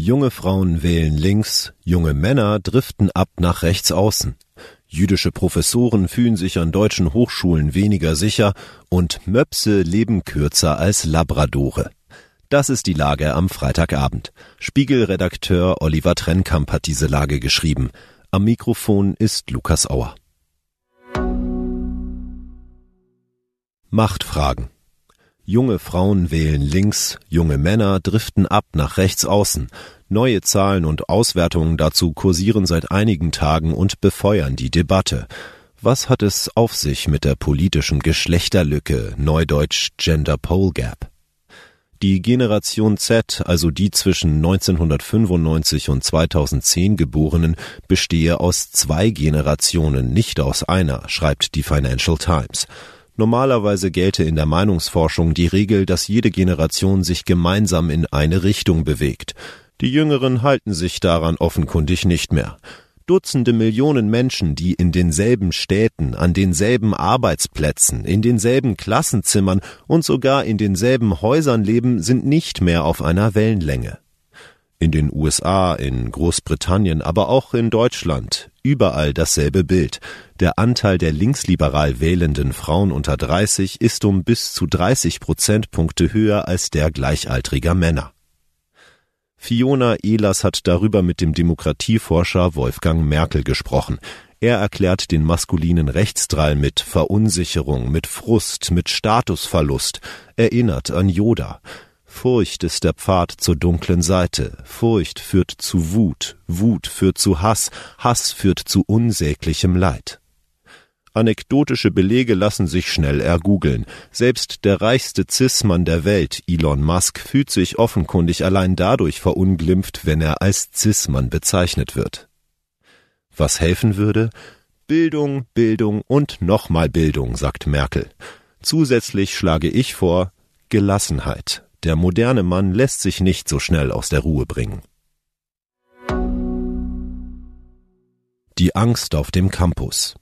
Junge Frauen wählen links, junge Männer driften ab nach rechts außen. Jüdische Professoren fühlen sich an deutschen Hochschulen weniger sicher und Möpse leben kürzer als Labradore. Das ist die Lage am Freitagabend. Spiegelredakteur Oliver Trennkamp hat diese Lage geschrieben. Am Mikrofon ist Lukas Auer. Machtfragen. Junge Frauen wählen links, junge Männer driften ab nach rechts außen. Neue Zahlen und Auswertungen dazu kursieren seit einigen Tagen und befeuern die Debatte. Was hat es auf sich mit der politischen Geschlechterlücke, neudeutsch Gender Pole Gap? Die Generation Z, also die zwischen 1995 und 2010 Geborenen, bestehe aus zwei Generationen, nicht aus einer, schreibt die Financial Times. Normalerweise gelte in der Meinungsforschung die Regel, dass jede Generation sich gemeinsam in eine Richtung bewegt. Die Jüngeren halten sich daran offenkundig nicht mehr. Dutzende Millionen Menschen, die in denselben Städten, an denselben Arbeitsplätzen, in denselben Klassenzimmern und sogar in denselben Häusern leben, sind nicht mehr auf einer Wellenlänge. In den USA, in Großbritannien, aber auch in Deutschland, überall dasselbe Bild. Der Anteil der linksliberal wählenden Frauen unter 30 ist um bis zu 30 Prozentpunkte höher als der gleichaltriger Männer. Fiona Ehlers hat darüber mit dem Demokratieforscher Wolfgang Merkel gesprochen. Er erklärt den maskulinen Rechtsdrall mit Verunsicherung, mit Frust, mit Statusverlust, erinnert an Yoda. Furcht ist der Pfad zur dunklen Seite. Furcht führt zu Wut. Wut führt zu Hass. Hass führt zu unsäglichem Leid. Anekdotische Belege lassen sich schnell ergoogeln. Selbst der reichste Cis-Mann der Welt, Elon Musk, fühlt sich offenkundig allein dadurch verunglimpft, wenn er als Cis-Mann bezeichnet wird. Was helfen würde? Bildung, Bildung und nochmal Bildung, sagt Merkel. Zusätzlich schlage ich vor Gelassenheit. Der moderne Mann lässt sich nicht so schnell aus der Ruhe bringen. Die Angst auf dem Campus.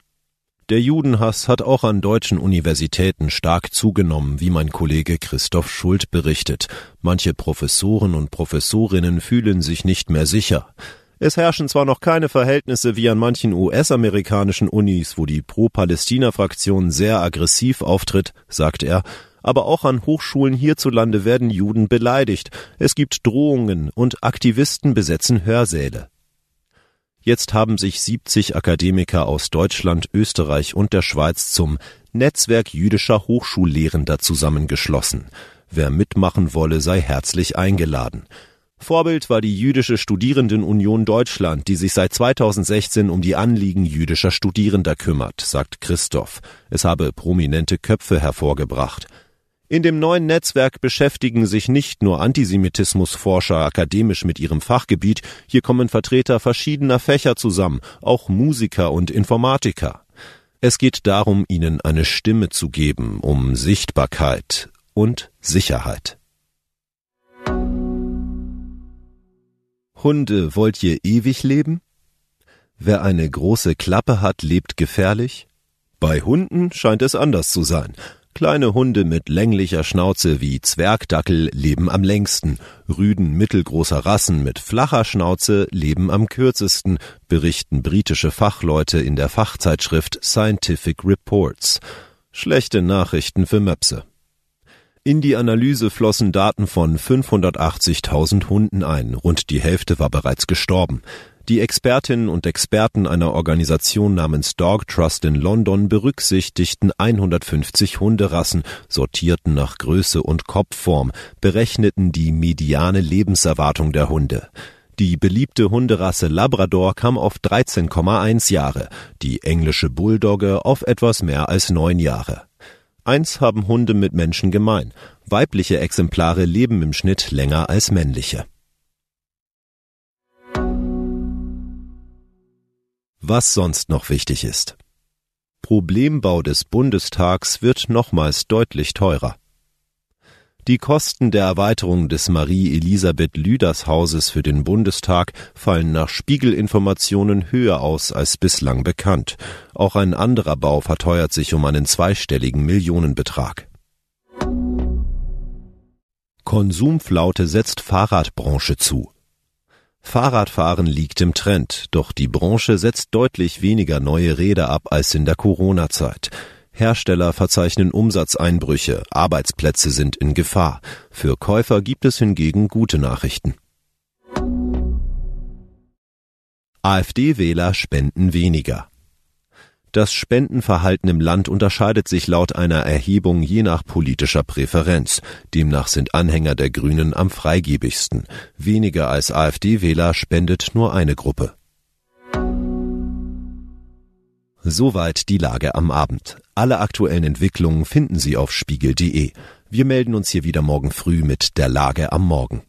Der Judenhass hat auch an deutschen Universitäten stark zugenommen, wie mein Kollege Christoph Schult berichtet. Manche Professoren und Professorinnen fühlen sich nicht mehr sicher. Es herrschen zwar noch keine Verhältnisse wie an manchen US-amerikanischen Unis, wo die Pro-Palästina-Fraktion sehr aggressiv auftritt, sagt er, aber auch an Hochschulen hierzulande werden Juden beleidigt. Es gibt Drohungen und Aktivisten besetzen Hörsäle. Jetzt haben sich 70 Akademiker aus Deutschland, Österreich und der Schweiz zum Netzwerk jüdischer Hochschullehrender zusammengeschlossen. Wer mitmachen wolle, sei herzlich eingeladen. Vorbild war die Jüdische Studierendenunion Deutschland, die sich seit 2016 um die Anliegen jüdischer Studierender kümmert, sagt Christoph. Es habe prominente Köpfe hervorgebracht. In dem neuen Netzwerk beschäftigen sich nicht nur Antisemitismusforscher akademisch mit ihrem Fachgebiet, hier kommen Vertreter verschiedener Fächer zusammen, auch Musiker und Informatiker. Es geht darum, ihnen eine Stimme zu geben, um Sichtbarkeit und Sicherheit. Hunde, wollt ihr ewig leben? Wer eine große Klappe hat, lebt gefährlich? Bei Hunden scheint es anders zu sein. Kleine Hunde mit länglicher Schnauze wie Zwergdackel leben am längsten, Rüden mittelgroßer Rassen mit flacher Schnauze leben am kürzesten, berichten britische Fachleute in der Fachzeitschrift Scientific Reports. Schlechte Nachrichten für Möpse. In die Analyse flossen Daten von 580.000 Hunden ein, rund die Hälfte war bereits gestorben. Die Expertinnen und Experten einer Organisation namens Dog Trust in London berücksichtigten 150 Hunderassen, sortierten nach Größe und Kopfform, berechneten die mediane Lebenserwartung der Hunde. Die beliebte Hunderasse Labrador kam auf 13,1 Jahre, die englische Bulldogge auf etwas mehr als neun Jahre. Eins haben Hunde mit Menschen gemein. Weibliche Exemplare leben im Schnitt länger als männliche. Was sonst noch wichtig ist. Problembau des Bundestags wird nochmals deutlich teurer. Die Kosten der Erweiterung des Marie-Elisabeth Lüders Hauses für den Bundestag fallen nach Spiegelinformationen höher aus als bislang bekannt. Auch ein anderer Bau verteuert sich um einen zweistelligen Millionenbetrag. Konsumflaute setzt Fahrradbranche zu. Fahrradfahren liegt im Trend, doch die Branche setzt deutlich weniger neue Räder ab als in der Corona-Zeit. Hersteller verzeichnen Umsatzeinbrüche, Arbeitsplätze sind in Gefahr. Für Käufer gibt es hingegen gute Nachrichten. AfD-Wähler spenden weniger. Das Spendenverhalten im Land unterscheidet sich laut einer Erhebung je nach politischer Präferenz. Demnach sind Anhänger der Grünen am freigebigsten. Weniger als AfD-Wähler spendet nur eine Gruppe. Soweit die Lage am Abend. Alle aktuellen Entwicklungen finden Sie auf spiegel.de. Wir melden uns hier wieder morgen früh mit der Lage am Morgen.